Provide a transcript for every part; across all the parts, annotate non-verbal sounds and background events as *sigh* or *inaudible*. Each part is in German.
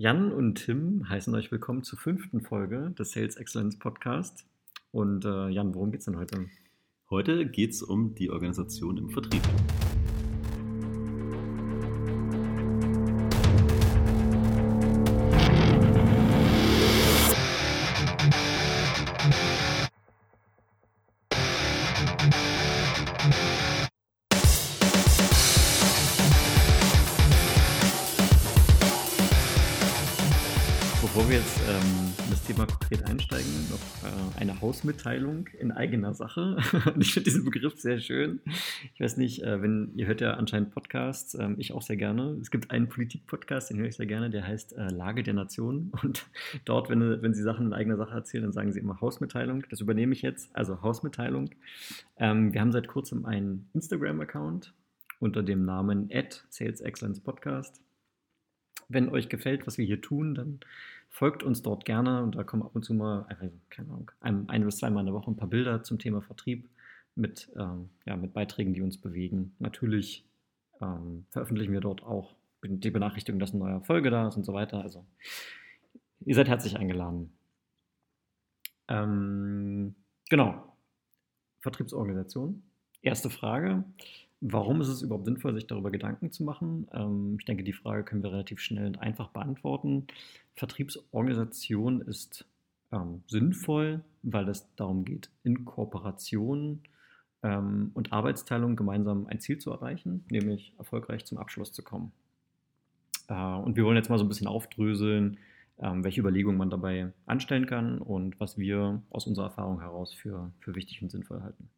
Jan und Tim heißen euch willkommen zur fünften Folge des Sales Excellence Podcast. Und äh, Jan, worum geht es denn heute? Heute geht es um die Organisation im Vertrieb. Hausmitteilung in eigener Sache. *laughs* Und ich finde diesen Begriff sehr schön. Ich weiß nicht, äh, wenn ihr hört ja anscheinend Podcasts, ähm, ich auch sehr gerne. Es gibt einen Politik-Podcast, den höre ich sehr gerne, der heißt äh, Lage der Nation. *laughs* Und dort, wenn, wenn sie Sachen in eigener Sache erzählen, dann sagen sie immer Hausmitteilung. Das übernehme ich jetzt, also Hausmitteilung. Ähm, wir haben seit kurzem einen Instagram-Account unter dem Namen Sales Excellence Podcast. Wenn euch gefällt, was wir hier tun, dann folgt uns dort gerne und da kommen ab und zu mal, also, keine Ahnung, ein, ein bis zweimal in der Woche ein paar Bilder zum Thema Vertrieb mit, ähm, ja, mit Beiträgen, die uns bewegen. Natürlich ähm, veröffentlichen wir dort auch die Benachrichtigung, dass eine neue Folge da ist und so weiter. Also ihr seid herzlich eingeladen. Ähm, genau. Vertriebsorganisation. Erste Frage. Warum ist es überhaupt sinnvoll, sich darüber Gedanken zu machen? Ähm, ich denke, die Frage können wir relativ schnell und einfach beantworten. Vertriebsorganisation ist ähm, sinnvoll, weil es darum geht, in Kooperation ähm, und Arbeitsteilung gemeinsam ein Ziel zu erreichen, nämlich erfolgreich zum Abschluss zu kommen. Äh, und wir wollen jetzt mal so ein bisschen aufdröseln, ähm, welche Überlegungen man dabei anstellen kann und was wir aus unserer Erfahrung heraus für, für wichtig und sinnvoll halten.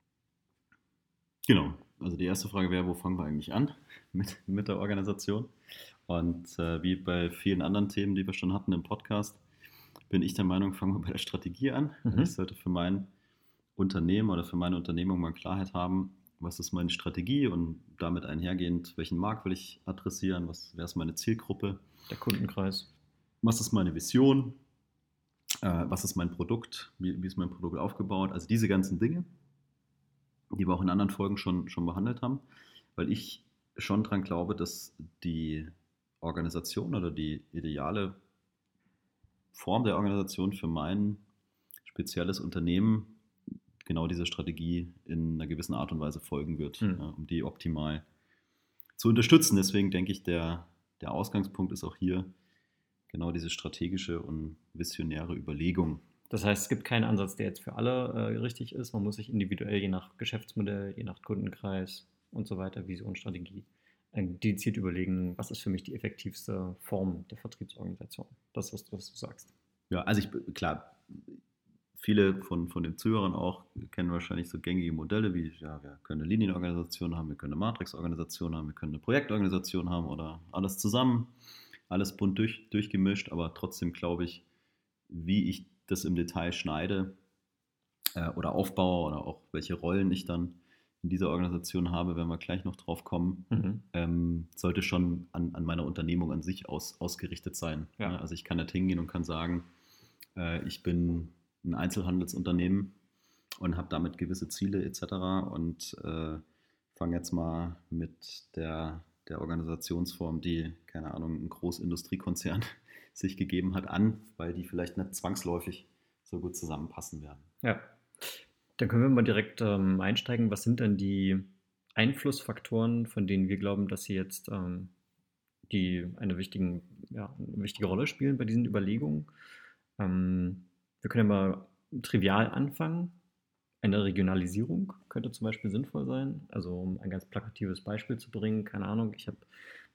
Genau. Also die erste Frage wäre, wo fangen wir eigentlich an *laughs* mit, mit der Organisation? Und äh, wie bei vielen anderen Themen, die wir schon hatten im Podcast, bin ich der Meinung, fangen wir bei der Strategie an. Mhm. Ich sollte für mein Unternehmen oder für meine Unternehmung mal Klarheit haben, was ist meine Strategie und damit einhergehend, welchen Markt will ich adressieren, was ist meine Zielgruppe. Der Kundenkreis. Was ist meine Vision? Äh, was ist mein Produkt? Wie, wie ist mein Produkt aufgebaut? Also diese ganzen Dinge die wir auch in anderen Folgen schon, schon behandelt haben, weil ich schon daran glaube, dass die Organisation oder die ideale Form der Organisation für mein spezielles Unternehmen genau diese Strategie in einer gewissen Art und Weise folgen wird, mhm. ja, um die optimal zu unterstützen. Deswegen denke ich, der, der Ausgangspunkt ist auch hier genau diese strategische und visionäre Überlegung, das heißt, es gibt keinen Ansatz, der jetzt für alle äh, richtig ist. Man muss sich individuell, je nach Geschäftsmodell, je nach Kundenkreis und so weiter, Vision, Strategie, äh, dediziert überlegen, was ist für mich die effektivste Form der Vertriebsorganisation. Das ist, was du sagst. Ja, also ich, klar, viele von, von den Zuhörern auch kennen wahrscheinlich so gängige Modelle wie, ja, wir können eine Linienorganisation haben, wir können eine Matrixorganisation haben, wir können eine Projektorganisation haben oder alles zusammen, alles bunt durch, durchgemischt, aber trotzdem glaube ich, wie ich das im Detail schneide äh, oder aufbaue oder auch welche Rollen ich dann in dieser Organisation habe, wenn wir gleich noch drauf kommen, mhm. ähm, sollte schon an, an, meiner Unternehmung an sich aus, ausgerichtet sein. Ja. Also ich kann nicht hingehen und kann sagen, äh, ich bin ein Einzelhandelsunternehmen und habe damit gewisse Ziele etc. und äh, fange jetzt mal mit der, der Organisationsform, die, keine Ahnung, ein Großindustriekonzern sich gegeben hat, an, weil die vielleicht nicht zwangsläufig so gut zusammenpassen werden. Ja, dann können wir mal direkt ähm, einsteigen. Was sind denn die Einflussfaktoren, von denen wir glauben, dass sie jetzt ähm, die eine, wichtigen, ja, eine wichtige Rolle spielen bei diesen Überlegungen? Ähm, wir können ja mal trivial anfangen. Eine Regionalisierung könnte zum Beispiel sinnvoll sein. Also um ein ganz plakatives Beispiel zu bringen, keine Ahnung, ich habe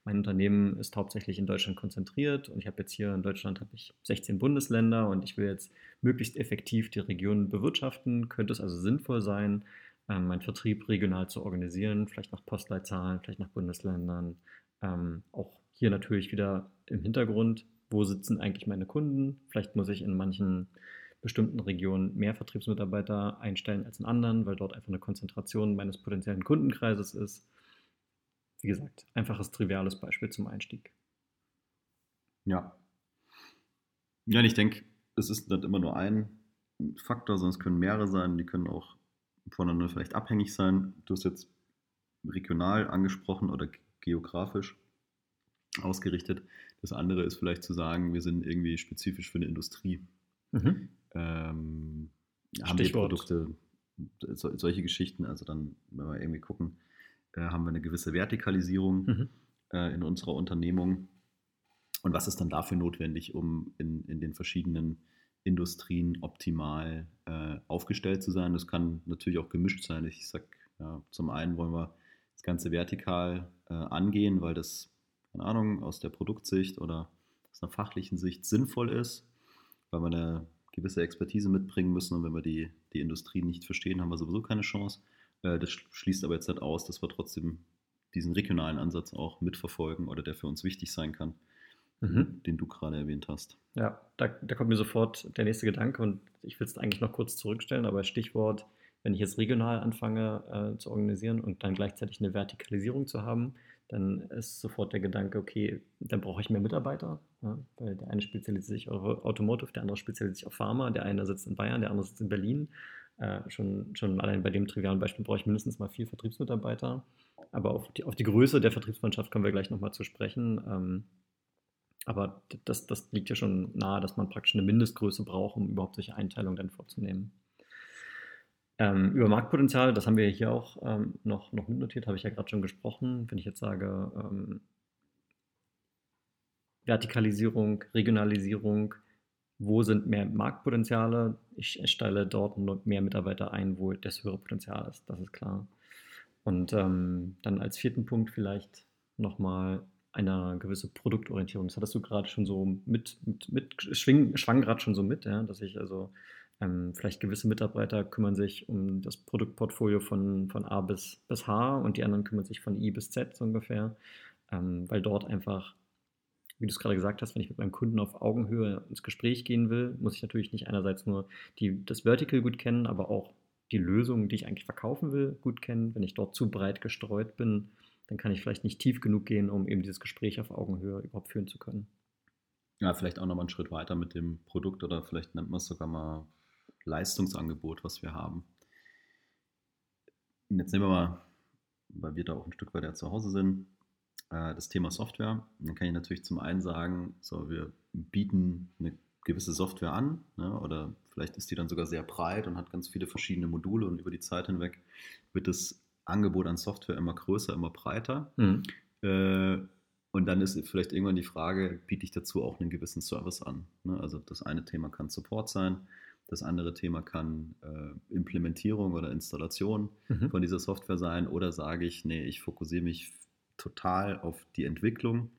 mein Unternehmen ist hauptsächlich in Deutschland konzentriert und ich habe jetzt hier in Deutschland habe ich 16 Bundesländer und ich will jetzt möglichst effektiv die Regionen bewirtschaften. Könnte es also sinnvoll sein, ähm, meinen Vertrieb regional zu organisieren, vielleicht nach Postleitzahlen, vielleicht nach Bundesländern. Ähm, auch hier natürlich wieder im Hintergrund, wo sitzen eigentlich meine Kunden? Vielleicht muss ich in manchen bestimmten Regionen mehr Vertriebsmitarbeiter einstellen als in anderen, weil dort einfach eine Konzentration meines potenziellen Kundenkreises ist. Wie gesagt, einfaches, triviales Beispiel zum Einstieg. Ja. Ja, ich denke, es ist nicht immer nur ein Faktor, sondern es können mehrere sein, die können auch voneinander vielleicht abhängig sein. Du hast jetzt regional angesprochen oder geografisch. ausgerichtet. Das andere ist vielleicht zu sagen, wir sind irgendwie spezifisch für eine Industrie. Mhm. Ähm, haben wir Produkte, so, solche Geschichten, also dann, wenn wir irgendwie gucken, äh, haben wir eine gewisse Vertikalisierung mhm. äh, in unserer Unternehmung. Und was ist dann dafür notwendig, um in, in den verschiedenen Industrien optimal äh, aufgestellt zu sein? Das kann natürlich auch gemischt sein. Ich sage, ja, zum einen wollen wir das Ganze vertikal äh, angehen, weil das, keine Ahnung, aus der Produktsicht oder aus einer fachlichen Sicht sinnvoll ist, weil wir eine gewisse Expertise mitbringen müssen und wenn wir die, die Industrie nicht verstehen, haben wir sowieso keine Chance. Äh, das schließt aber jetzt nicht aus, dass wir trotzdem diesen regionalen Ansatz auch mitverfolgen oder der für uns wichtig sein kann, mhm. den du gerade erwähnt hast. Ja, da, da, kommt mir sofort der nächste Gedanke und ich will es eigentlich noch kurz zurückstellen, aber Stichwort, wenn ich jetzt regional anfange äh, zu organisieren und dann gleichzeitig eine Vertikalisierung zu haben, dann ist sofort der Gedanke, okay, dann brauche ich mehr Mitarbeiter, ja, weil der eine spezialisiert sich auf Automotive, der andere spezialisiert sich auf Pharma, der eine sitzt in Bayern, der andere sitzt in Berlin. Äh, schon, schon allein bei dem trivialen Beispiel brauche ich mindestens mal vier Vertriebsmitarbeiter. Aber auf die, auf die Größe der Vertriebsmannschaft kommen wir gleich nochmal zu sprechen. Ähm, aber das, das liegt ja schon nahe, dass man praktisch eine Mindestgröße braucht, um überhaupt solche Einteilungen dann vorzunehmen. Ähm, über Marktpotenzial, das haben wir hier auch ähm, noch, noch mitnotiert, habe ich ja gerade schon gesprochen. Wenn ich jetzt sage, ähm, Vertikalisierung, Regionalisierung, wo sind mehr Marktpotenziale? Ich stelle dort mehr Mitarbeiter ein, wo das höhere Potenzial ist, das ist klar. Und ähm, dann als vierten Punkt vielleicht nochmal eine gewisse Produktorientierung. Das hattest du gerade schon so mit, mit, mit schwing, schwang gerade schon so mit, ja, dass ich also ähm, vielleicht gewisse Mitarbeiter kümmern sich um das Produktportfolio von, von A bis, bis H und die anderen kümmern sich von I bis Z so ungefähr, ähm, weil dort einfach, wie du es gerade gesagt hast, wenn ich mit meinem Kunden auf Augenhöhe ins Gespräch gehen will, muss ich natürlich nicht einerseits nur die, das Vertical gut kennen, aber auch die Lösung, die ich eigentlich verkaufen will, gut kennen. Wenn ich dort zu breit gestreut bin, dann kann ich vielleicht nicht tief genug gehen, um eben dieses Gespräch auf Augenhöhe überhaupt führen zu können. Ja, vielleicht auch nochmal einen Schritt weiter mit dem Produkt oder vielleicht nennt man es sogar mal Leistungsangebot, was wir haben. Und jetzt nehmen wir mal, weil wir da auch ein Stück weiter zu Hause sind, äh, das Thema Software. Dann kann ich natürlich zum einen sagen, so, wir bieten eine gewisse Software an ne, oder vielleicht ist die dann sogar sehr breit und hat ganz viele verschiedene Module und über die Zeit hinweg wird das Angebot an Software immer größer, immer breiter. Mhm. Äh, und dann ist vielleicht irgendwann die Frage, biete ich dazu auch einen gewissen Service an? Ne? Also das eine Thema kann Support sein, das andere Thema kann äh, Implementierung oder Installation mhm. von dieser Software sein. Oder sage ich, nee, ich fokussiere mich total auf die Entwicklung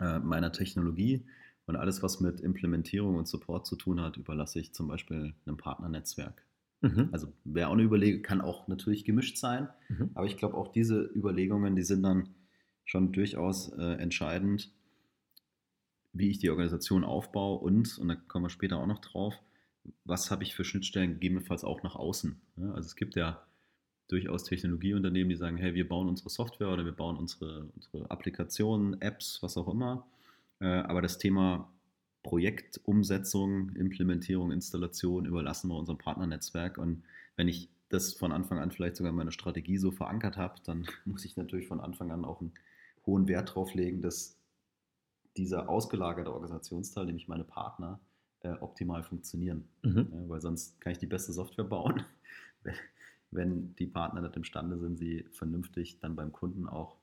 äh, meiner Technologie und alles, was mit Implementierung und Support zu tun hat, überlasse ich zum Beispiel einem Partnernetzwerk. Mhm. Also wäre auch eine Überlegung, kann auch natürlich gemischt sein, mhm. aber ich glaube auch diese Überlegungen, die sind dann schon durchaus äh, entscheidend, wie ich die Organisation aufbaue und, und da kommen wir später auch noch drauf, was habe ich für Schnittstellen gegebenenfalls auch nach außen. Ja, also es gibt ja durchaus Technologieunternehmen, die sagen, hey, wir bauen unsere Software oder wir bauen unsere, unsere Applikationen, Apps, was auch immer. Äh, aber das Thema Projektumsetzung, Implementierung, Installation überlassen wir unserem Partnernetzwerk. Und wenn ich das von Anfang an vielleicht sogar in meiner Strategie so verankert habe, dann *laughs* muss ich natürlich von Anfang an auch einen hohen Wert darauf legen, dass dieser ausgelagerte Organisationsteil, nämlich meine Partner, äh, optimal funktionieren. Mhm. Ja, weil sonst kann ich die beste Software bauen, wenn die Partner nicht imstande sind, sie vernünftig dann beim Kunden auch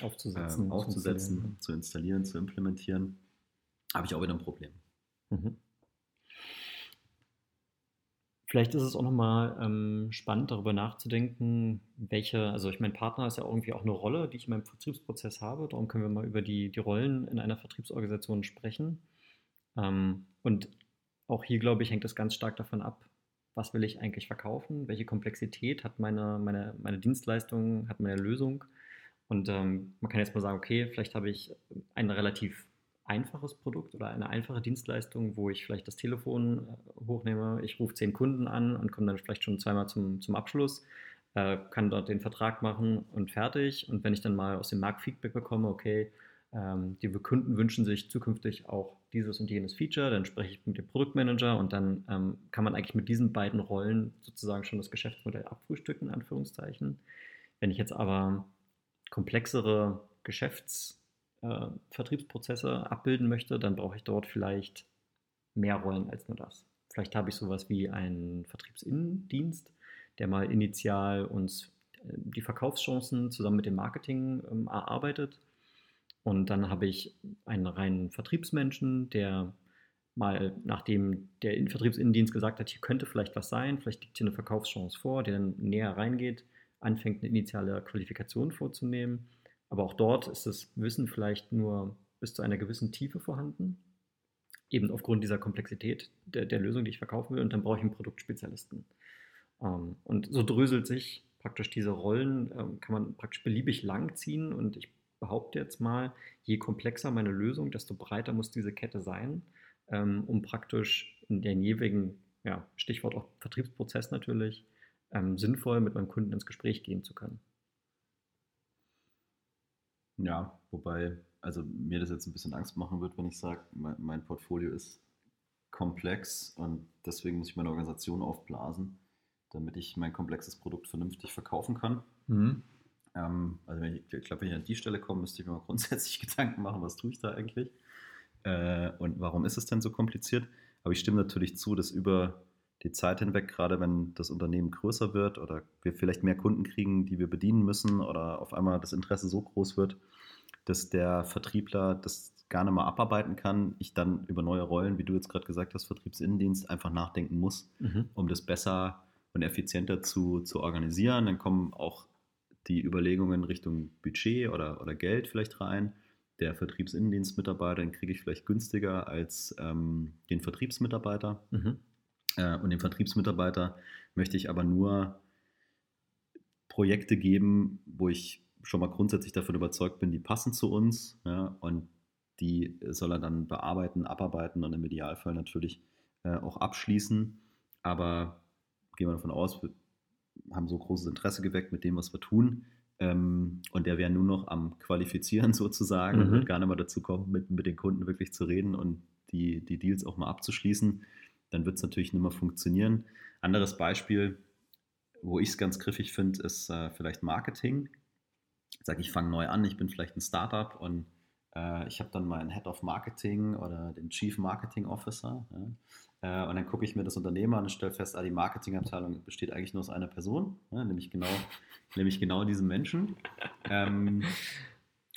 aufzusetzen, ähm, aufzusetzen zu installieren, zu implementieren, habe ich auch wieder ein Problem. Mhm. Vielleicht ist es auch nochmal ähm, spannend, darüber nachzudenken, welche, also ich meine, Partner ist ja irgendwie auch eine Rolle, die ich in meinem Vertriebsprozess habe. Darum können wir mal über die, die Rollen in einer Vertriebsorganisation sprechen. Ähm, und auch hier, glaube ich, hängt es ganz stark davon ab, was will ich eigentlich verkaufen, welche Komplexität hat meine, meine, meine Dienstleistung, hat meine Lösung. Und ähm, man kann jetzt mal sagen, okay, vielleicht habe ich ein relativ einfaches Produkt oder eine einfache Dienstleistung, wo ich vielleicht das Telefon äh, hochnehme, ich rufe zehn Kunden an und komme dann vielleicht schon zweimal zum, zum Abschluss, äh, kann dort den Vertrag machen und fertig. Und wenn ich dann mal aus dem Markt Feedback bekomme, okay, die Kunden wünschen sich zukünftig auch dieses und jenes Feature, dann spreche ich mit dem Produktmanager und dann ähm, kann man eigentlich mit diesen beiden Rollen sozusagen schon das Geschäftsmodell abfrühstücken, in Anführungszeichen. Wenn ich jetzt aber komplexere Geschäfts- äh, abbilden möchte, dann brauche ich dort vielleicht mehr Rollen als nur das. Vielleicht habe ich sowas wie einen Vertriebsinnendienst, der mal initial uns äh, die Verkaufschancen zusammen mit dem Marketing ähm, erarbeitet. Und dann habe ich einen reinen Vertriebsmenschen, der mal, nachdem der Vertriebsinnendienst gesagt hat, hier könnte vielleicht was sein, vielleicht liegt hier eine Verkaufschance vor, der dann näher reingeht, anfängt eine initiale Qualifikation vorzunehmen. Aber auch dort ist das Wissen vielleicht nur bis zu einer gewissen Tiefe vorhanden, eben aufgrund dieser Komplexität der, der Lösung, die ich verkaufen will. Und dann brauche ich einen Produktspezialisten. Ähm, und so dröselt sich praktisch diese Rollen, ähm, kann man praktisch beliebig lang ziehen. Und ich behaupte jetzt mal, je komplexer meine Lösung, desto breiter muss diese Kette sein ähm, um praktisch in den jeweiligen, ja, Stichwort auch Vertriebsprozess natürlich, ähm, sinnvoll mit meinem Kunden ins Gespräch gehen zu können. Ja, wobei, also mir das jetzt ein bisschen Angst machen wird, wenn ich sage, mein, mein Portfolio ist komplex und deswegen muss ich meine Organisation aufblasen, damit ich mein komplexes Produkt vernünftig verkaufen kann. Mhm. Ähm, also wenn ich, ich glaube, wenn ich an die Stelle komme, müsste ich mir mal *laughs* grundsätzlich Gedanken machen, was tue ich da eigentlich. Äh, und warum ist es denn so kompliziert? Aber ich stimme natürlich zu, dass über die Zeit hinweg, gerade wenn das Unternehmen größer wird oder wir vielleicht mehr Kunden kriegen, die wir bedienen müssen oder auf einmal das Interesse so groß wird, dass der Vertriebler das gar nicht mehr abarbeiten kann, ich dann über neue Rollen, wie du jetzt gerade gesagt hast, Vertriebsinnendienst, einfach nachdenken muss, mhm. um das besser und effizienter zu, zu organisieren. Dann kommen auch die Überlegungen Richtung Budget oder, oder Geld vielleicht rein der Vertriebsinnendienstmitarbeiter, den kriege ich vielleicht günstiger als ähm, den Vertriebsmitarbeiter. Mhm. Äh, und dem Vertriebsmitarbeiter möchte ich aber nur Projekte geben, wo ich schon mal grundsätzlich davon überzeugt bin, die passen zu uns. Ja, und die soll er dann bearbeiten, abarbeiten und im Idealfall natürlich äh, auch abschließen. Aber gehen wir davon aus, haben so großes Interesse geweckt mit dem, was wir tun, ähm, und der wäre nur noch am Qualifizieren *laughs* sozusagen mhm. und wird gar nicht mehr dazu kommen, mit, mit den Kunden wirklich zu reden und die, die Deals auch mal abzuschließen. Dann wird es natürlich nicht mehr funktionieren. Anderes Beispiel, wo ich es ganz griffig finde, ist äh, vielleicht Marketing. Ich sage, ich fange neu an, ich bin vielleicht ein Startup und äh, ich habe dann meinen Head of Marketing oder den Chief Marketing Officer. Ja. Äh, und dann gucke ich mir das Unternehmen an und stelle fest, ah, die Marketingabteilung besteht eigentlich nur aus einer Person, ja, nämlich, genau, *laughs* nämlich genau diesem Menschen. Ähm,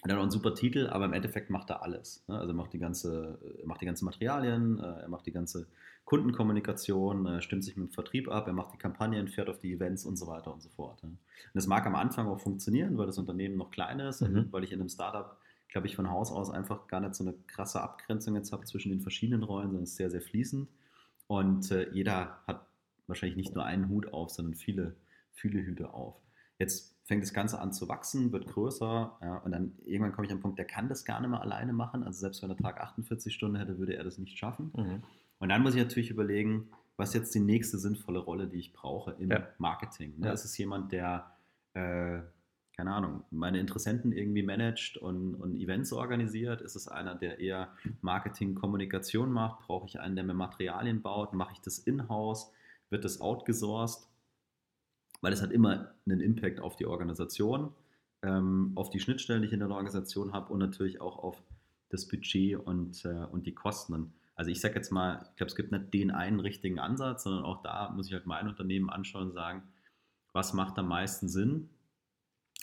und dann auch ein super Titel, aber im Endeffekt macht er alles. Ne? Also er macht die ganze, macht die ganzen Materialien, äh, er macht die ganze Kundenkommunikation, er stimmt sich mit dem Vertrieb ab, er macht die Kampagnen, fährt auf die Events und so weiter und so fort. Und das mag am Anfang auch funktionieren, weil das Unternehmen noch klein ist mhm. weil ich in einem Startup glaube ich, von Haus aus einfach gar nicht so eine krasse Abgrenzung jetzt habe zwischen den verschiedenen Rollen, sondern es ist sehr, sehr fließend. Und äh, jeder hat wahrscheinlich nicht nur einen Hut auf, sondern viele, viele Hüte auf. Jetzt fängt das Ganze an zu wachsen, wird größer ja, und dann irgendwann komme ich an den Punkt, der kann das gar nicht mehr alleine machen. Also selbst wenn der Tag 48 Stunden hätte, würde er das nicht schaffen. Mhm. Und dann muss ich natürlich überlegen, was ist jetzt die nächste sinnvolle Rolle, die ich brauche im ja. Marketing. Ne? Ja. Ist es jemand, der äh, keine Ahnung, meine Interessenten irgendwie managt und, und Events organisiert? Ist es einer, der eher Marketing, Kommunikation macht? Brauche ich einen, der mir Materialien baut? Mache ich das in-house? Wird das outgesourced? Weil es hat immer einen Impact auf die Organisation, ähm, auf die Schnittstellen, die ich in der Organisation habe und natürlich auch auf das Budget und, äh, und die Kosten. Also ich sage jetzt mal, ich glaube, es gibt nicht den einen richtigen Ansatz, sondern auch da muss ich halt mein Unternehmen anschauen und sagen, was macht am meisten Sinn?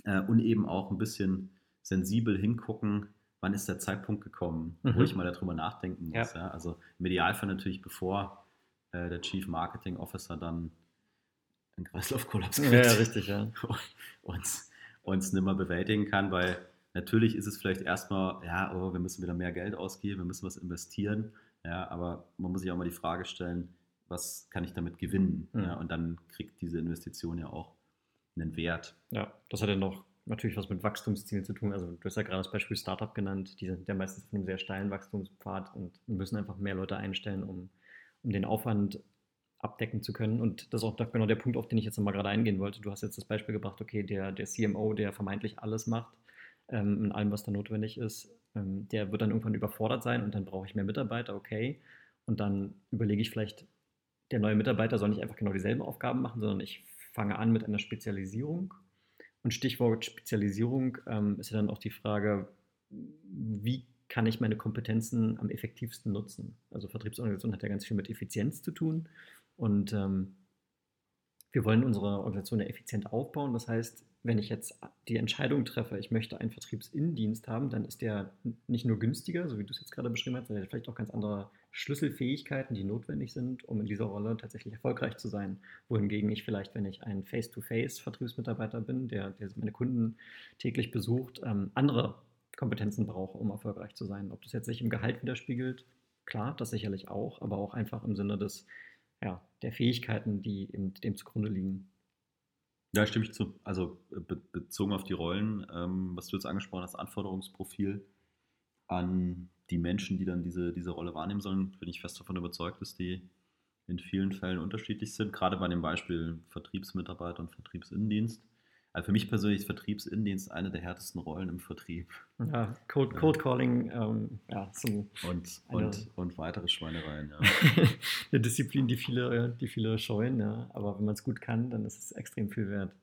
Äh, und eben auch ein bisschen sensibel hingucken, wann ist der Zeitpunkt gekommen, mhm. wo ich mal darüber nachdenken muss. Ja. Ja? Also im Idealfall natürlich, bevor äh, der Chief Marketing Officer dann einen Kreislaufkollaps kriegt. Ja, richtig, ja. *laughs* uns, uns nicht mehr bewältigen kann, weil natürlich ist es vielleicht erstmal, ja, oh, wir müssen wieder mehr Geld ausgeben, wir müssen was investieren, ja, aber man muss sich auch mal die Frage stellen, was kann ich damit gewinnen? Mhm. Ja, und dann kriegt diese Investition ja auch einen Wert. Ja, das hat ja noch natürlich was mit Wachstumszielen zu tun. Also du hast ja gerade das Beispiel Startup genannt, die sind ja meistens von einem sehr steilen Wachstumspfad und müssen einfach mehr Leute einstellen, um, um den Aufwand abdecken zu können. Und das ist auch genau der Punkt, auf den ich jetzt nochmal gerade eingehen wollte. Du hast jetzt das Beispiel gebracht, okay, der, der CMO, der vermeintlich alles macht, ähm, in allem, was da notwendig ist, ähm, der wird dann irgendwann überfordert sein und dann brauche ich mehr Mitarbeiter, okay. Und dann überlege ich vielleicht, der neue Mitarbeiter soll nicht einfach genau dieselben Aufgaben machen, sondern ich fange an mit einer Spezialisierung. Und Stichwort Spezialisierung ähm, ist ja dann auch die Frage, wie kann ich meine Kompetenzen am effektivsten nutzen. Also Vertriebsorganisation hat ja ganz viel mit Effizienz zu tun und ähm, wir wollen unsere Organisation ja effizient aufbauen. Das heißt, wenn ich jetzt die Entscheidung treffe, ich möchte einen Vertriebsinnendienst haben, dann ist der nicht nur günstiger, so wie du es jetzt gerade beschrieben hast, sondern vielleicht auch ganz andere Schlüsselfähigkeiten, die notwendig sind, um in dieser Rolle tatsächlich erfolgreich zu sein. Wohingegen ich vielleicht, wenn ich ein Face-to-Face-Vertriebsmitarbeiter bin, der, der meine Kunden täglich besucht, ähm, andere Kompetenzen brauche, um erfolgreich zu sein. Ob das jetzt sich im Gehalt widerspiegelt, klar, das sicherlich auch, aber auch einfach im Sinne des, ja, der Fähigkeiten, die dem zugrunde liegen. Ja, stimme ich zu. Also be bezogen auf die Rollen, ähm, was du jetzt angesprochen hast, Anforderungsprofil an die Menschen, die dann diese, diese Rolle wahrnehmen sollen, bin ich fest davon überzeugt, dass die in vielen Fällen unterschiedlich sind. Gerade bei dem Beispiel Vertriebsmitarbeiter und Vertriebsinnendienst. Also für mich persönlich ist Vertriebsinnendienst eine der härtesten Rollen im Vertrieb. Ja, Cold, Cold Calling, ähm, ja, zum und, und, und weitere Schweinereien, ja. *laughs* eine Disziplin, die viele, die viele scheuen, ja. Aber wenn man es gut kann, dann ist es extrem viel wert.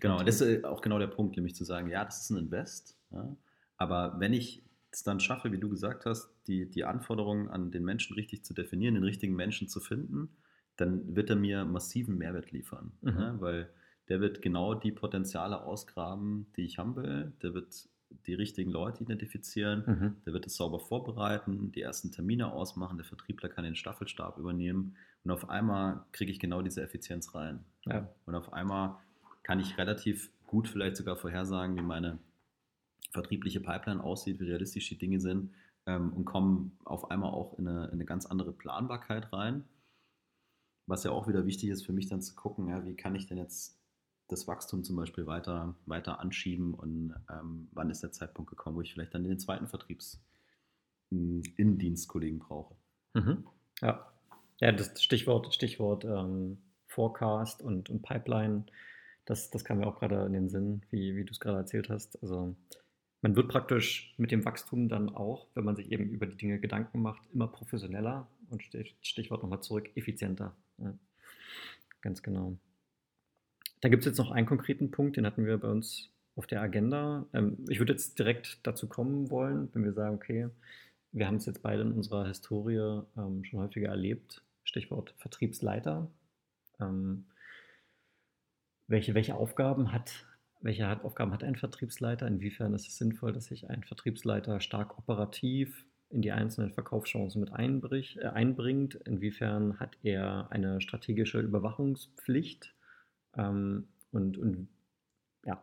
Genau, das ist auch genau der Punkt, nämlich zu sagen, ja, das ist ein Invest, ja, aber wenn ich es dann schaffe, wie du gesagt hast, die, die Anforderungen an den Menschen richtig zu definieren, den richtigen Menschen zu finden, dann wird er mir massiven Mehrwert liefern. Mhm. Ja, weil der wird genau die Potenziale ausgraben, die ich haben will. Der wird die richtigen Leute identifizieren, mhm. der wird es sauber vorbereiten, die ersten Termine ausmachen, der Vertriebler kann den Staffelstab übernehmen und auf einmal kriege ich genau diese Effizienz rein. Ja. Und auf einmal kann ich relativ gut vielleicht sogar vorhersagen, wie meine vertriebliche Pipeline aussieht, wie realistisch die Dinge sind ähm, und komme auf einmal auch in eine, in eine, ganz andere Planbarkeit rein. Was ja auch wieder wichtig ist für mich dann zu gucken, ja, wie kann ich denn jetzt das Wachstum zum Beispiel weiter, weiter anschieben und ähm, wann ist der Zeitpunkt gekommen, wo ich vielleicht dann den zweiten Vertriebsinnendienstkollegen brauche. Mhm. Ja. ja, das Stichwort, Stichwort ähm, Forecast und, und Pipeline, das, das kam mir auch gerade in den Sinn, wie, wie du es gerade erzählt hast. Also man wird praktisch mit dem Wachstum dann auch, wenn man sich eben über die Dinge Gedanken macht, immer professioneller und Stichwort nochmal zurück, effizienter. Ja. Ganz genau. Da gibt es jetzt noch einen konkreten Punkt, den hatten wir bei uns auf der Agenda. Ähm, ich würde jetzt direkt dazu kommen wollen, wenn wir sagen, okay, wir haben es jetzt beide in unserer Historie ähm, schon häufiger erlebt. Stichwort Vertriebsleiter. Ähm, welche, welche Aufgaben hat welche Aufgaben hat ein Vertriebsleiter? Inwiefern ist es sinnvoll, dass sich ein Vertriebsleiter stark operativ in die einzelnen Verkaufschancen mit äh, einbringt? Inwiefern hat er eine strategische Überwachungspflicht? Ähm, und, und ja,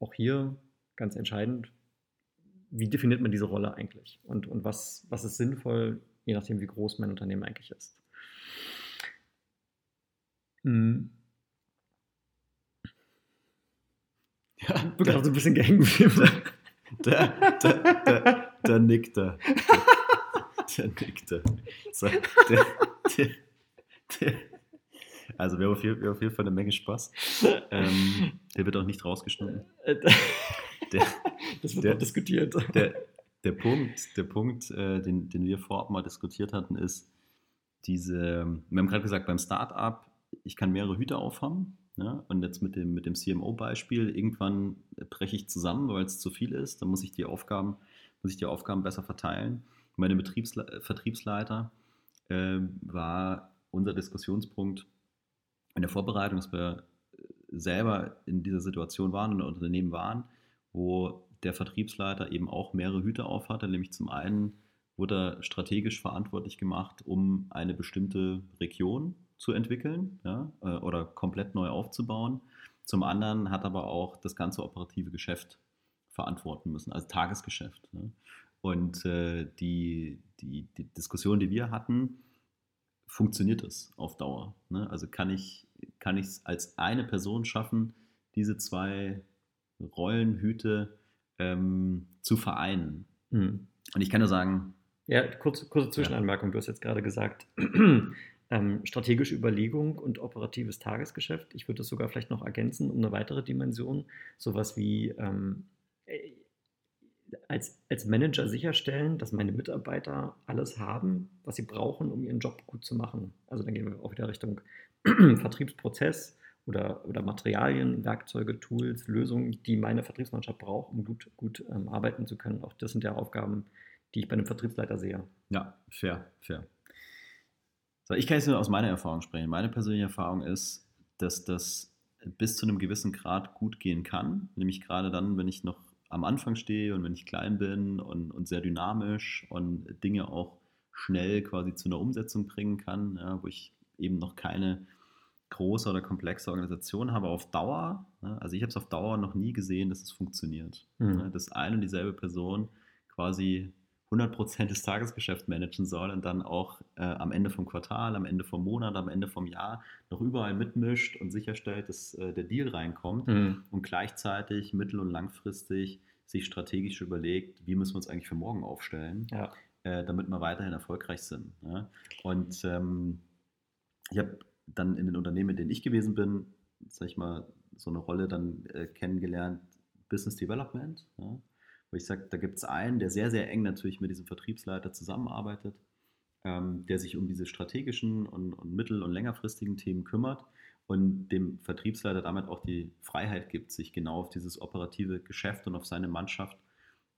auch hier ganz entscheidend, wie definiert man diese Rolle eigentlich? Und, und was, was ist sinnvoll, je nachdem, wie groß mein Unternehmen eigentlich ist? Hm. Ja, bin gerade so ein bisschen gehängt. *laughs* Da, da, da, da nickt er. Der nickt er. So, der, der, der, also wir haben, auf jeden, wir haben auf jeden Fall eine Menge Spaß. *laughs* Ähm, der wird auch nicht rausgeschnitten. Der, *laughs* das wird der, auch diskutiert. Der, der Punkt, der Punkt äh, den, den wir vorab mal diskutiert hatten, ist diese, wir haben gerade gesagt, beim Startup, ich kann mehrere Hüte aufhaben ja, und jetzt mit dem, mit dem CMO-Beispiel, irgendwann breche ich zusammen, weil es zu viel ist. Dann muss ich die Aufgaben, muss ich die Aufgaben besser verteilen. Dem Betriebsle Vertriebsleiter äh, war unser Diskussionspunkt in der Vorbereitung, dass wir selber in dieser Situation waren und Unternehmen waren, wo der Vertriebsleiter eben auch mehrere Hüte auf hatte, nämlich zum einen wurde er strategisch verantwortlich gemacht, um eine bestimmte Region zu entwickeln ja, äh, oder komplett neu aufzubauen. Zum anderen hat aber auch das ganze operative Geschäft verantworten müssen, also Tagesgeschäft. Ne? Und äh, die, die, die, Diskussion, die wir hatten, funktioniert es auf Dauer? Ne? Also kann ich kann ich es als eine Person schaffen, diese zwei Rollenhüte ähm, zu vereinen? Mhm. Und ich kann nur sagen. Ja, kurze, kurze Zwischenanmerkung. Du hast jetzt gerade gesagt, *clears throat* ähm, strategische Überlegung und operatives Tagesgeschäft. Ich würde das sogar vielleicht noch ergänzen um eine weitere Dimension, sowas wie ähm, äh, als, als Manager sicherstellen, dass meine Mitarbeiter alles haben, was sie brauchen, um ihren Job gut zu machen. Also dann gehen wir auch wieder Richtung *clears throat* Vertriebsprozess oder, oder Materialien, Werkzeuge, Tools, Lösungen, die meine Vertriebsmannschaft braucht, um gut, gut ähm, arbeiten zu können. Auch das sind ja Aufgaben, die ich bei einem Vertriebsleiter sehe. Ja, fair, fair. So, ich kann jetzt nur aus meiner Erfahrung sprechen. Meine persönliche Erfahrung ist, dass das bis zu einem gewissen Grad gut gehen kann. Nämlich gerade dann, wenn ich noch am Anfang stehe und wenn ich klein bin und, und sehr dynamisch und Dinge auch schnell quasi zu einer Umsetzung bringen kann, ja, wo ich eben noch keine große oder komplexe Organisation habe auf Dauer. Ja, also ich habe es auf Dauer noch nie gesehen, dass es funktioniert. Mhm. Ja, dass eine und dieselbe Person quasi 100% des Tagesgeschäfts managen soll und dann auch äh, am Ende vom Quartal, am Ende vom Monat, am Ende vom Jahr noch überall mitmischt und sicherstellt, dass äh, der Deal reinkommt mhm. und gleichzeitig mittel- und langfristig sich strategisch überlegt, wie müssen wir uns eigentlich für morgen aufstellen, ja. äh, damit wir weiterhin erfolgreich sind. Ja? Und ähm, ich habe dann in den Unternehmen, in denen ich gewesen bin, sag ich mal, so eine Rolle dann äh, kennengelernt, Business Development. Ja? wo ich sage, da gibt es einen, der sehr, sehr eng natürlich mit diesem Vertriebsleiter zusammenarbeitet, ähm, der sich um diese strategischen und, und mittel- und längerfristigen Themen kümmert und dem Vertriebsleiter damit auch die Freiheit gibt, sich genau auf dieses operative Geschäft und auf seine Mannschaft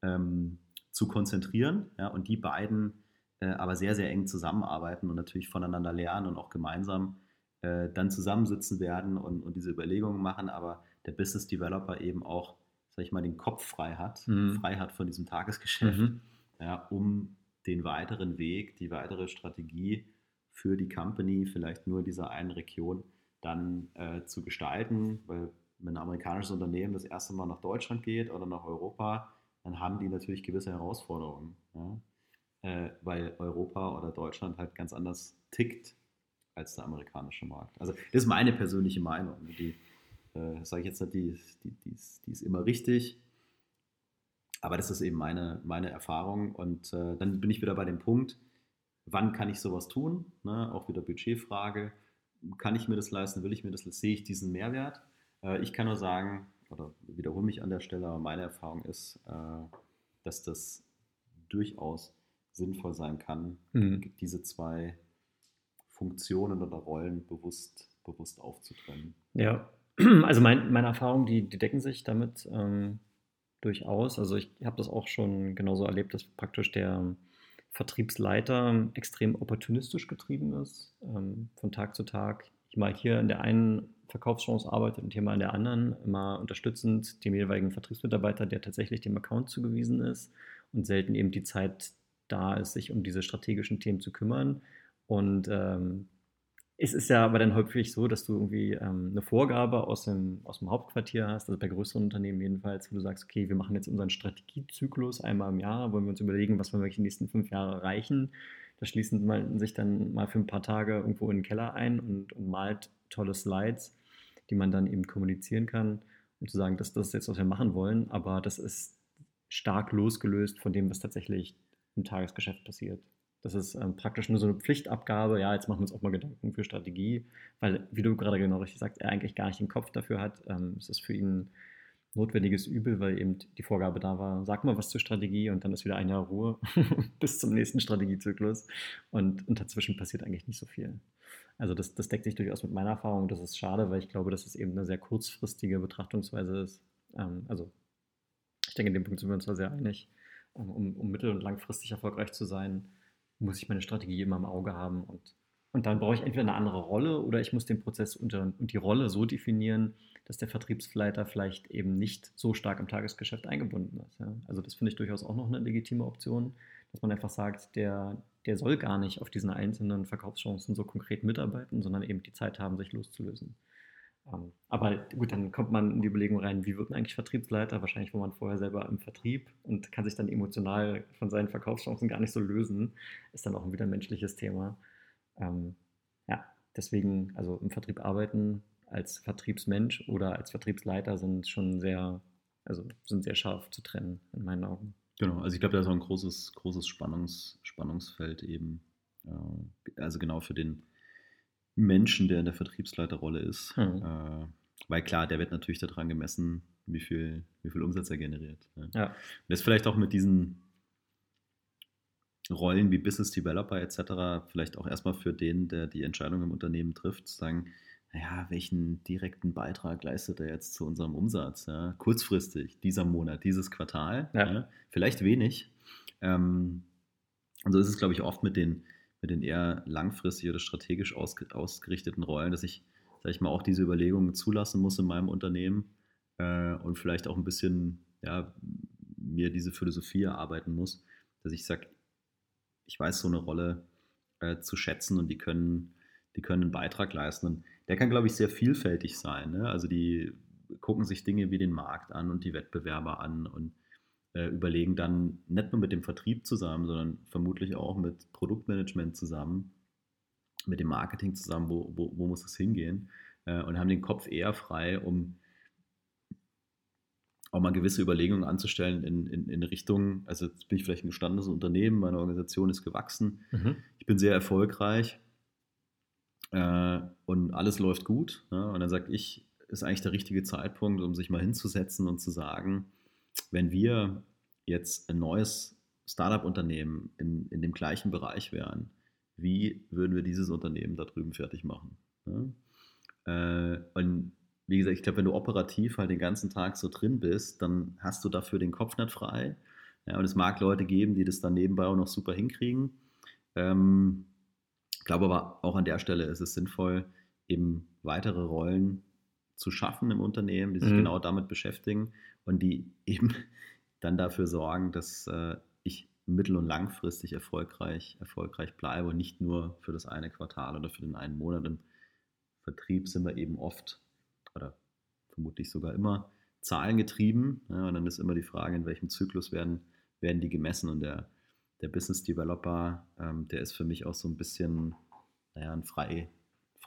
ähm, zu konzentrieren. Ja, und die beiden aber sehr, sehr eng zusammenarbeiten und natürlich voneinander lernen und auch gemeinsam äh, dann zusammensitzen werden und, und diese Überlegungen machen, aber der Business Developer eben auch sag ich mal, den Kopf frei hat, mhm. frei hat von diesem Tagesgeschäft, mhm. ja, um den weiteren Weg, die weitere Strategie für die Company, vielleicht nur dieser einen Region, dann äh, zu gestalten, weil wenn ein amerikanisches Unternehmen das erste Mal nach Deutschland geht oder nach Europa, dann haben die natürlich gewisse Herausforderungen, ja? Äh, weil Europa oder Deutschland halt ganz anders tickt als der amerikanische Markt. Also das ist meine persönliche Meinung. Die, äh, Sage ich jetzt nicht, die, die, die, ist, die ist immer richtig. Aber das ist eben meine, meine Erfahrung. Und äh, dann bin ich wieder bei dem Punkt, wann kann ich sowas tun? Ne? Auch wieder Budgetfrage. Kann ich mir das leisten? Will ich mir das leisten? Sehe ich diesen Mehrwert? Äh, ich kann nur sagen, oder wiederhole mich an der Stelle, aber meine Erfahrung ist, äh, dass das durchaus sinnvoll sein kann, mhm. diese zwei Funktionen oder Rollen bewusst, bewusst aufzutrennen. Ja, *clears throat* also mein, meine Erfahrungen, die, die decken sich damit ähm, durchaus. Also ich habe das auch schon genauso erlebt, dass praktisch der Vertriebsleiter extrem opportunistisch getrieben ist, ähm, von Tag zu Tag. Ich mal hier in der einen Verkaufschance arbeitet und hier mal in der anderen, immer unterstützend dem jeweiligen Vertriebsmitarbeiter, der tatsächlich dem Account zugewiesen ist und selten eben die Zeit da ist, sich um diese strategischen Themen zu kümmern. Und ähm, es ist ja aber dann häufig so, dass du irgendwie ähm, eine Vorgabe aus dem, aus dem Hauptquartier hast, also bei größeren Unternehmen jedenfalls, wo du sagst, okay, wir machen jetzt unseren Strategiezyklus einmal im Jahr, wollen wir uns überlegen, was wir wirklich die nächsten fünf Jahre erreichen. Da schließen man sich dann mal für ein paar Tage irgendwo in den Keller ein und, und malt tolle Slides, die man dann eben kommunizieren kann, um zu sagen, dass das ist jetzt, was wir machen wollen, aber das ist stark losgelöst von dem, was tatsächlich im Tagesgeschäft passiert. Das ist ähm, praktisch nur so eine Pflichtabgabe. Ja, jetzt machen wir uns auch mal Gedanken für Strategie, weil, wie du gerade genau richtig sagst, er eigentlich gar nicht den Kopf dafür hat. Ähm, es ist für ihn notwendiges Übel, weil eben die Vorgabe da war, sag mal was zur Strategie und dann ist wieder ein Jahr Ruhe *laughs* bis zum nächsten Strategiezyklus und, und dazwischen passiert eigentlich nicht so viel. Also das, das deckt sich durchaus mit meiner Erfahrung. Das ist schade, weil ich glaube, dass es eben eine sehr kurzfristige Betrachtungsweise ist. Ähm, also ich denke, in dem Punkt sind wir uns da sehr einig. Um, um mittel- und langfristig erfolgreich zu sein, muss ich meine Strategie immer im Auge haben und, und dann brauche ich entweder eine andere Rolle oder ich muss den Prozess und, und die Rolle so definieren, dass der Vertriebsleiter vielleicht eben nicht so stark im Tagesgeschäft eingebunden ist. Ja. Also das finde ich durchaus auch noch eine legitime Option, dass man einfach sagt, der, der soll gar nicht auf diesen einzelnen Verkaufschancen so konkret mitarbeiten, sondern eben die Zeit haben, sich loszulösen. Ähm, aber gut, dann kommt man in die Überlegung rein, wie wird man eigentlich Vertriebsleiter? Wahrscheinlich war man vorher selber im Vertrieb und kann sich dann emotional von seinen Verkaufschancen gar nicht so lösen. Ist dann auch wieder ein menschliches Thema. Ähm, ja, deswegen, also im Vertrieb arbeiten als Vertriebsmensch oder als Vertriebsleiter sind schon sehr, also sind sehr scharf zu trennen in meinen Augen. Genau, also ich glaube, da ist auch ein großes, großes Spannungs, Spannungsfeld eben. Äh, also genau für den Menschen, der in der Vertriebsleiterrolle ist. Mhm. Äh, weil klar, der wird natürlich daran gemessen, wie viel, wie viel Umsatz er generiert. Ne? Ja. Und das vielleicht auch mit diesen Rollen wie Business Developer etc. vielleicht auch erstmal für den, der die Entscheidung im Unternehmen trifft, zu sagen, naja, welchen direkten Beitrag leistet er jetzt zu unserem Umsatz? Ja? Kurzfristig, dieser Monat, dieses Quartal, ja. Ja? vielleicht wenig. Ähm, und so ist es, glaube ich, oft mit den, mit den eher langfristig oder strategisch ausgerichteten Rollen, dass ich, sage ich mal, auch diese Überlegungen zulassen muss in meinem Unternehmen äh, und vielleicht auch ein bisschen, ja, mir diese Philosophie erarbeiten muss, dass ich sage, ich weiß so eine Rolle äh, zu schätzen und die können, die können einen Beitrag leisten. Und der kann, glaube ich, sehr vielfältig sein. Ne? Also die gucken sich Dinge wie den Markt an und die Wettbewerber an und äh, überlegen dann nicht nur mit dem Vertrieb zusammen, sondern vermutlich auch mit Produktmanagement zusammen, mit dem Marketing zusammen, wo, wo, wo muss es hingehen äh, und haben den Kopf eher frei, um auch mal gewisse Überlegungen anzustellen in, in, in Richtung, also jetzt bin ich vielleicht ein gestandenes Unternehmen, meine Organisation ist gewachsen, mhm. ich bin sehr erfolgreich äh, und alles läuft gut. Ne? Und dann sage ich, ist eigentlich der richtige Zeitpunkt, um sich mal hinzusetzen und zu sagen, wenn wir jetzt ein neues Startup-Unternehmen in, in dem gleichen Bereich wären, wie würden wir dieses Unternehmen da drüben fertig machen? Ne? Äh, und wie gesagt, ich glaube, wenn du operativ halt den ganzen Tag so drin bist, dann hast du dafür den Kopf nicht frei. Ja, und es mag Leute geben, die das dann nebenbei auch noch super hinkriegen. Ähm, ich glaube aber auch an der Stelle ist es sinnvoll, eben weitere Rollen zu schaffen im Unternehmen, die sich mhm. genau damit beschäftigen und die eben *laughs* dann dafür sorgen, dass äh, ich mittel- und langfristig erfolgreich, erfolgreich bleibe und nicht nur für das eine Quartal oder für den einen Monat. Im Vertrieb sind wir eben oft oder vermutlich sogar immer zahlengetrieben. Ja, und dann ist immer die Frage, in welchem Zyklus werden, werden die gemessen. Und der, der Business Developer, ähm, der ist für mich auch so ein bisschen, naja, ein Frei,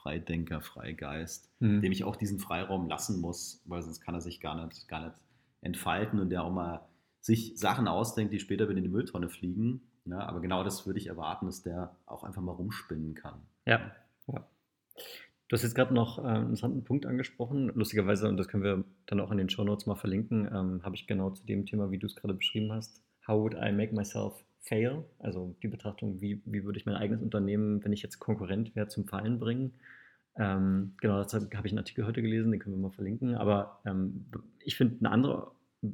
Freidenker, Freigeist, mhm. dem ich auch diesen Freiraum lassen muss, weil sonst kann er sich gar nicht, gar nicht entfalten und der auch mal sich Sachen ausdenkt, die später wieder in die Mülltonne fliegen. Ja, aber genau das würde ich erwarten, dass der auch einfach mal rumspinnen kann. Ja, ja. Du hast jetzt gerade noch äh, einen interessanten Punkt angesprochen. Lustigerweise, und das können wir dann auch in den Show Notes mal verlinken, ähm, habe ich genau zu dem Thema, wie du es gerade beschrieben hast. How would I make myself fail? Also die Betrachtung, wie, wie würde ich mein eigenes Unternehmen, wenn ich jetzt Konkurrent wäre, zum Fallen bringen? Ähm, genau, dazu habe ich einen Artikel heute gelesen, den können wir mal verlinken. Aber ähm, ich finde eine andere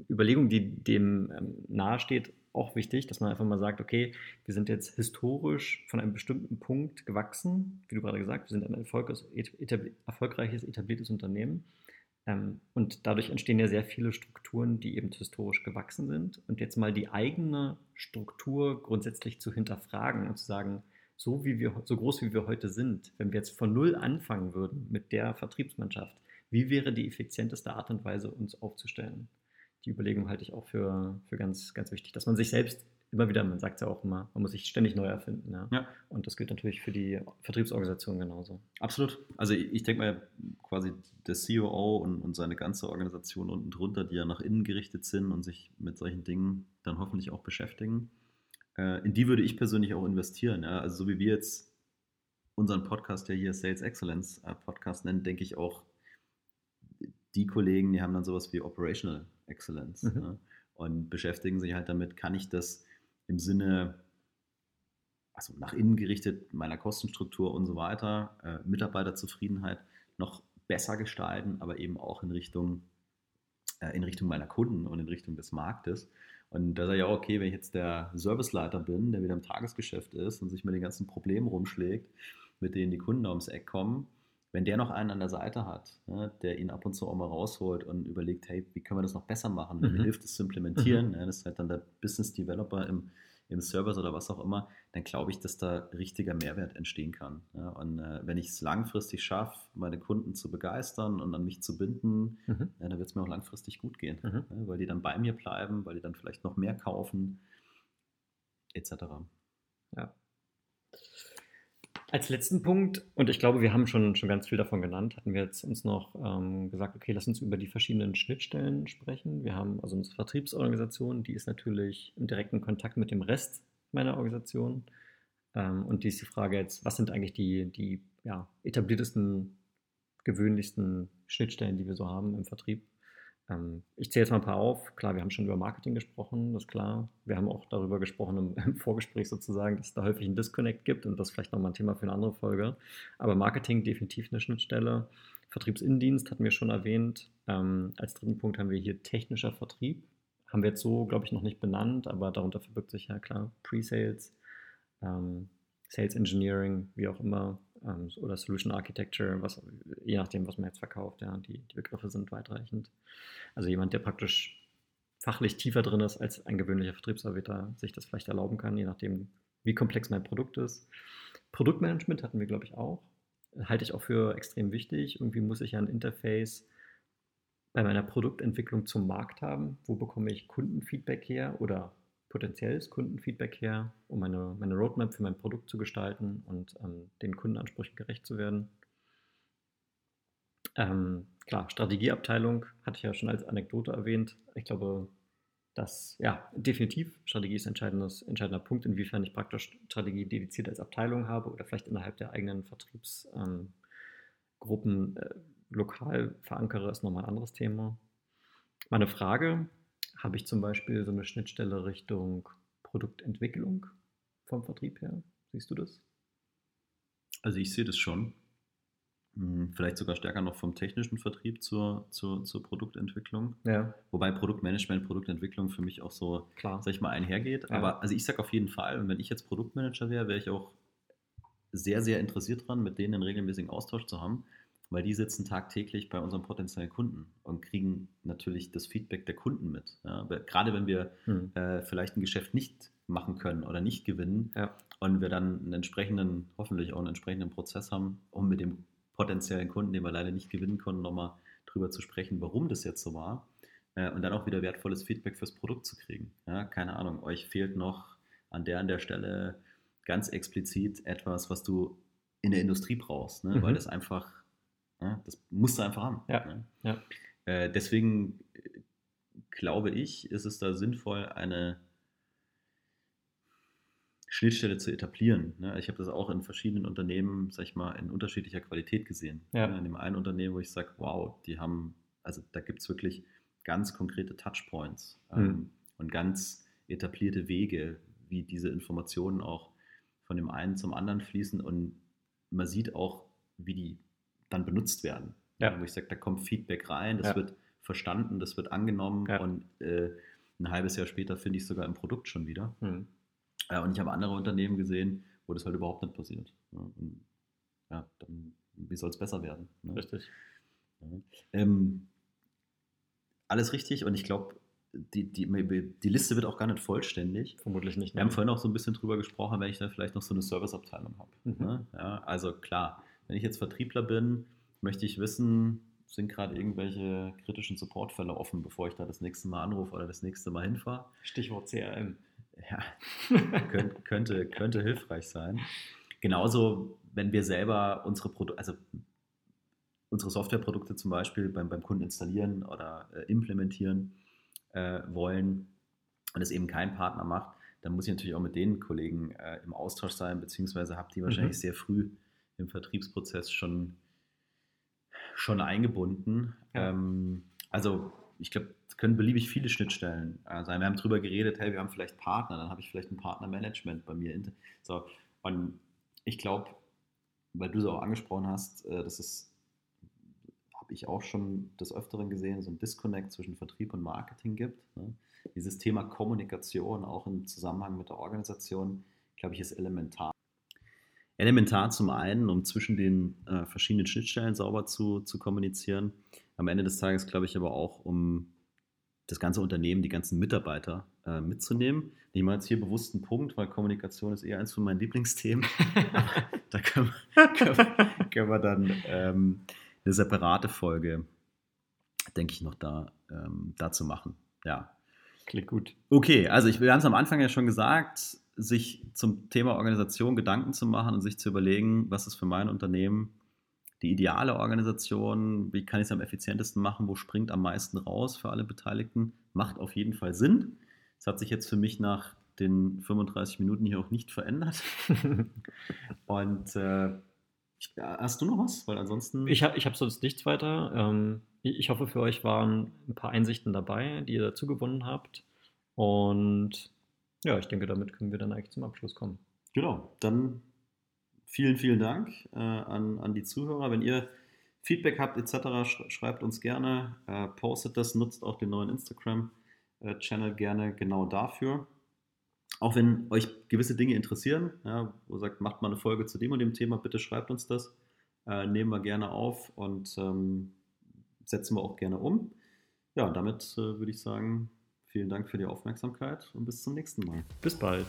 Überlegung, die dem ähm, nahesteht, auch wichtig, dass man einfach mal sagt, okay, wir sind jetzt historisch von einem bestimmten Punkt gewachsen, wie du gerade gesagt, wir sind ein erfolgreiches, etabliertes Unternehmen. Ähm, und dadurch entstehen ja sehr viele Strukturen, die eben historisch gewachsen sind. Und jetzt mal die eigene Struktur grundsätzlich zu hinterfragen und zu sagen, so, wie wir, so groß wie wir heute sind, wenn wir jetzt von Null anfangen würden mit der Vertriebsmannschaft, wie wäre die effizienteste Art und Weise, uns aufzustellen? die Überlegung halte ich auch für, für ganz, ganz wichtig, dass man sich selbst immer wieder, man sagt es ja auch immer, man muss sich ständig neu erfinden. Ja? ja. Und das gilt natürlich für die Vertriebsorganisation genauso. Absolut. Also ich, ich denke mal, quasi der COO und, und seine ganze Organisation unten drunter, die ja nach innen gerichtet sind und sich mit solchen Dingen dann hoffentlich auch beschäftigen, äh, in die würde ich persönlich auch investieren. Ja? Also so wie wir jetzt unseren Podcast ja hier Sales Excellence äh, Podcast nennen, denke ich auch, die Kollegen, die haben dann sowas wie Operational Excellence mhm. ne? und beschäftigen sich halt damit, kann ich das im Sinne, also nach innen gerichtet, meiner Kostenstruktur und so weiter, äh, Mitarbeiterzufriedenheit noch besser gestalten, aber eben auch in Richtung, äh, in Richtung meiner Kunden und in Richtung des Marktes. Und da sage ich auch, okay, wenn ich jetzt der Serviceleiter bin, der wieder im Tagesgeschäft ist und sich mit den ganzen Problemen rumschlägt, mit denen die Kunden ums Eck kommen, wenn der noch einen an der Seite hat, ne, der ihn ab und zu auch mal rausholt und überlegt, hey, wie können wir das noch besser machen, wenn mhm. mir hilft, das zu implementieren, mhm. ne, das ist halt dann der Business Developer im, im Service oder was auch immer, dann glaube ich, dass da richtiger Mehrwert entstehen kann. Ja, und äh, wenn ich es langfristig schaffe, meine Kunden zu begeistern und an mich zu binden, mhm. ja, dann wird es mir auch langfristig gut gehen, mhm. ja, weil die dann bei mir bleiben, weil die dann vielleicht noch mehr kaufen, etc. Ja. Als letzten Punkt, und ich glaube, wir haben schon, schon ganz viel davon genannt, hatten wir jetzt uns noch ähm, gesagt, okay, lass uns über die verschiedenen Schnittstellen sprechen. Wir haben also unsere Vertriebsorganisation, die ist natürlich im direkten Kontakt mit dem Rest meiner Organisation. Ähm, und die ist die Frage jetzt, was sind eigentlich die, die ja, etabliertesten, gewöhnlichsten Schnittstellen, die wir so haben im Vertrieb? Ähm, ich zähle jetzt mal ein paar auf. Klar, wir haben schon über Marketing gesprochen, das ist klar. Wir haben auch darüber gesprochen im, *laughs* im Vorgespräch sozusagen, dass es da häufig einen Disconnect gibt und das vielleicht nochmal ein Thema für eine andere Folge. Aber Marketing definitiv eine Schnittstelle. Vertriebsinnendienst hatten wir schon erwähnt. Ähm, als dritten Punkt haben wir hier technischer Vertrieb. Haben wir jetzt so, glaube ich, noch nicht benannt, aber darunter verbirgt sich ja klar Pre-Sales, ähm, Sales Engineering, wie auch immer, ähm, oder Solution Architecture, was, je nachdem, was man jetzt verkauft. Ja, die, die Begriffe sind weitreichend. Also jemand, der praktisch fachlich tiefer drin ist, als ein gewöhnlicher Vertriebsarbeiter sich das vielleicht erlauben kann, je nachdem, wie komplex mein Produkt ist. Produktmanagement hatten wir, glaube ich, auch. Halte ich auch für extrem wichtig. Irgendwie muss ich ja ein Interface bei meiner Produktentwicklung zum Markt haben. Wo bekomme ich Kundenfeedback her oder potenzielles Kundenfeedback her, um meine, meine Roadmap für mein Produkt zu gestalten und ähm, den Kundenansprüchen gerecht zu werden. Ähm, klar, Strategieabteilung hatte ich ja schon als Anekdote erwähnt. Ich glaube, dass, ja, definitiv, Strategie ist ein entscheidender Punkt, inwiefern ich praktisch Strategie dediziert als Abteilung habe oder vielleicht innerhalb der eigenen Vertriebsgruppen ähm, äh, lokal verankere, ist nochmal ein anderes Thema. Meine Frage, habe ich zum Beispiel so eine Schnittstelle Richtung Produktentwicklung vom Vertrieb her? Siehst du das? Also ich sehe das schon. Hm, vielleicht sogar stärker noch vom technischen Vertrieb zur, zur, zur Produktentwicklung. Ja. Wobei Produktmanagement, Produktentwicklung für mich auch so, Klar. sag ich mal, einhergeht. Ja. Aber also ich sage auf jeden Fall, wenn ich jetzt Produktmanager wäre, wäre ich auch sehr, sehr interessiert dran, mit denen einen regelmäßigen Austausch zu haben, weil die sitzen tagtäglich bei unseren potenziellen Kunden und kriegen natürlich das Feedback der Kunden mit. Ja, gerade wenn wir hm. äh, vielleicht ein Geschäft nicht machen können oder nicht gewinnen ja. und wir dann einen entsprechenden, hoffentlich auch einen entsprechenden Prozess haben, um mit dem potenziellen Kunden, den wir leider nicht gewinnen konnten, nochmal drüber zu sprechen, warum das jetzt so war äh, und dann auch wieder wertvolles Feedback fürs Produkt zu kriegen. Ja, keine Ahnung, euch fehlt noch an der an der Stelle ganz explizit etwas, was du in der Industrie brauchst, ne? mhm. weil das einfach ja, das musst du einfach haben. Ja. Ne? ja. Äh, deswegen äh, glaube ich, ist es da sinnvoll, eine Schnittstelle zu etablieren. Ne? Ich habe das auch in verschiedenen Unternehmen, sag ich mal, in unterschiedlicher Qualität gesehen. Ja. Ne? In dem einen Unternehmen, wo ich sage, wow, die haben, also da gibt es wirklich ganz konkrete Touchpoints ähm, mhm. und ganz etablierte Wege, wie diese Informationen auch von dem einen zum anderen fließen und man sieht auch, wie die dann benutzt werden. Ja. Wo ich sage, da kommt Feedback rein, das ja. wird verstanden, das wird angenommen ja. und äh, ein halbes Jahr später finde ich es sogar im Produkt schon wieder. Mhm. Äh, und ich habe andere Unternehmen gesehen, wo das halt überhaupt nicht passiert. Ja, und, ja dann, wie soll es besser werden? Ne? Richtig. Ähm, alles richtig und ich glaube, die, die, die Liste wird auch gar nicht vollständig. Vermutlich nicht. Wir haben vorhin auch so ein bisschen drüber gesprochen, wenn ich dann vielleicht noch so eine Serviceabteilung habe. Mhm. Ne? Ja, also klar, wenn ich jetzt Vertriebler bin, möchte ich wissen, sind gerade irgendwelche kritischen Supportfälle offen, bevor ich da das nächste Mal anrufe oder das nächste Mal hinfahre. Stichwort CRM. Ja, könnte, könnte, könnte hilfreich sein. Genauso, wenn wir selber unsere Produkte, also unsere Softwareprodukte zum Beispiel beim, beim Kunden installieren oder äh, implementieren äh, wollen und es eben kein Partner macht, dann muss ich natürlich auch mit den Kollegen äh, im Austausch sein, beziehungsweise habt die wahrscheinlich mhm. sehr früh im Vertriebsprozess schon, schon eingebunden. Ja. Ähm, also ich glaube, es können beliebig viele Schnittstellen äh, sein. Wir haben darüber geredet, hey, wir haben vielleicht Partner, dann habe ich vielleicht ein Partnermanagement bei mir. So, und ich glaube, weil du es auch angesprochen hast, äh, das ist, habe ich auch schon des Öfteren gesehen, so ein Disconnect zwischen Vertrieb und Marketing gibt. Ne? Dieses Thema Kommunikation auch im Zusammenhang mit der Organisation, glaube ich, ist elementar. Elementar zum einen, um zwischen den äh, verschiedenen Schnittstellen sauber zu, zu kommunizieren. Am Ende des Tages glaube ich aber auch, um das ganze Unternehmen, die ganzen Mitarbeiter äh, mitzunehmen. Ich mache jetzt hier bewusst einen Punkt, weil Kommunikation ist eher eins von meinen Lieblingsthemen. *laughs* da können wir, können wir, können wir dann ähm, eine separate Folge, denke ich, noch da, ähm, dazu machen. Ja. Klingt gut. Okay, also ich, wir haben es am Anfang ja schon gesagt, sich zum Thema Organisation Gedanken zu machen und sich zu überlegen, was ist für mein Unternehmen die ideale Organisation, wie kann ich es am effizientesten machen, wo springt am meisten raus für alle Beteiligten, macht auf jeden Fall Sinn. Das hat sich jetzt für mich nach den 35 Minuten hier auch nicht verändert. *laughs* und äh, hast du noch was? Weil ansonsten. Ich habe ich hab sonst nichts weiter. Ähm, ich hoffe, für euch waren ein paar Einsichten dabei, die ihr dazu gewonnen habt. Und ja, ich denke, damit können wir dann eigentlich zum Abschluss kommen. Genau, dann vielen, vielen Dank äh, an, an die Zuhörer. Wenn ihr Feedback habt etc., schreibt uns gerne, äh, postet das, nutzt auch den neuen Instagram-Channel gerne genau dafür. Auch wenn euch gewisse Dinge interessieren, ja, wo ihr sagt, macht mal eine Folge zu dem und dem Thema, bitte schreibt uns das. Äh, nehmen wir gerne auf und ähm, setzen wir auch gerne um. Ja, damit äh, würde ich sagen, vielen Dank für die Aufmerksamkeit und bis zum nächsten Mal. Bis bald.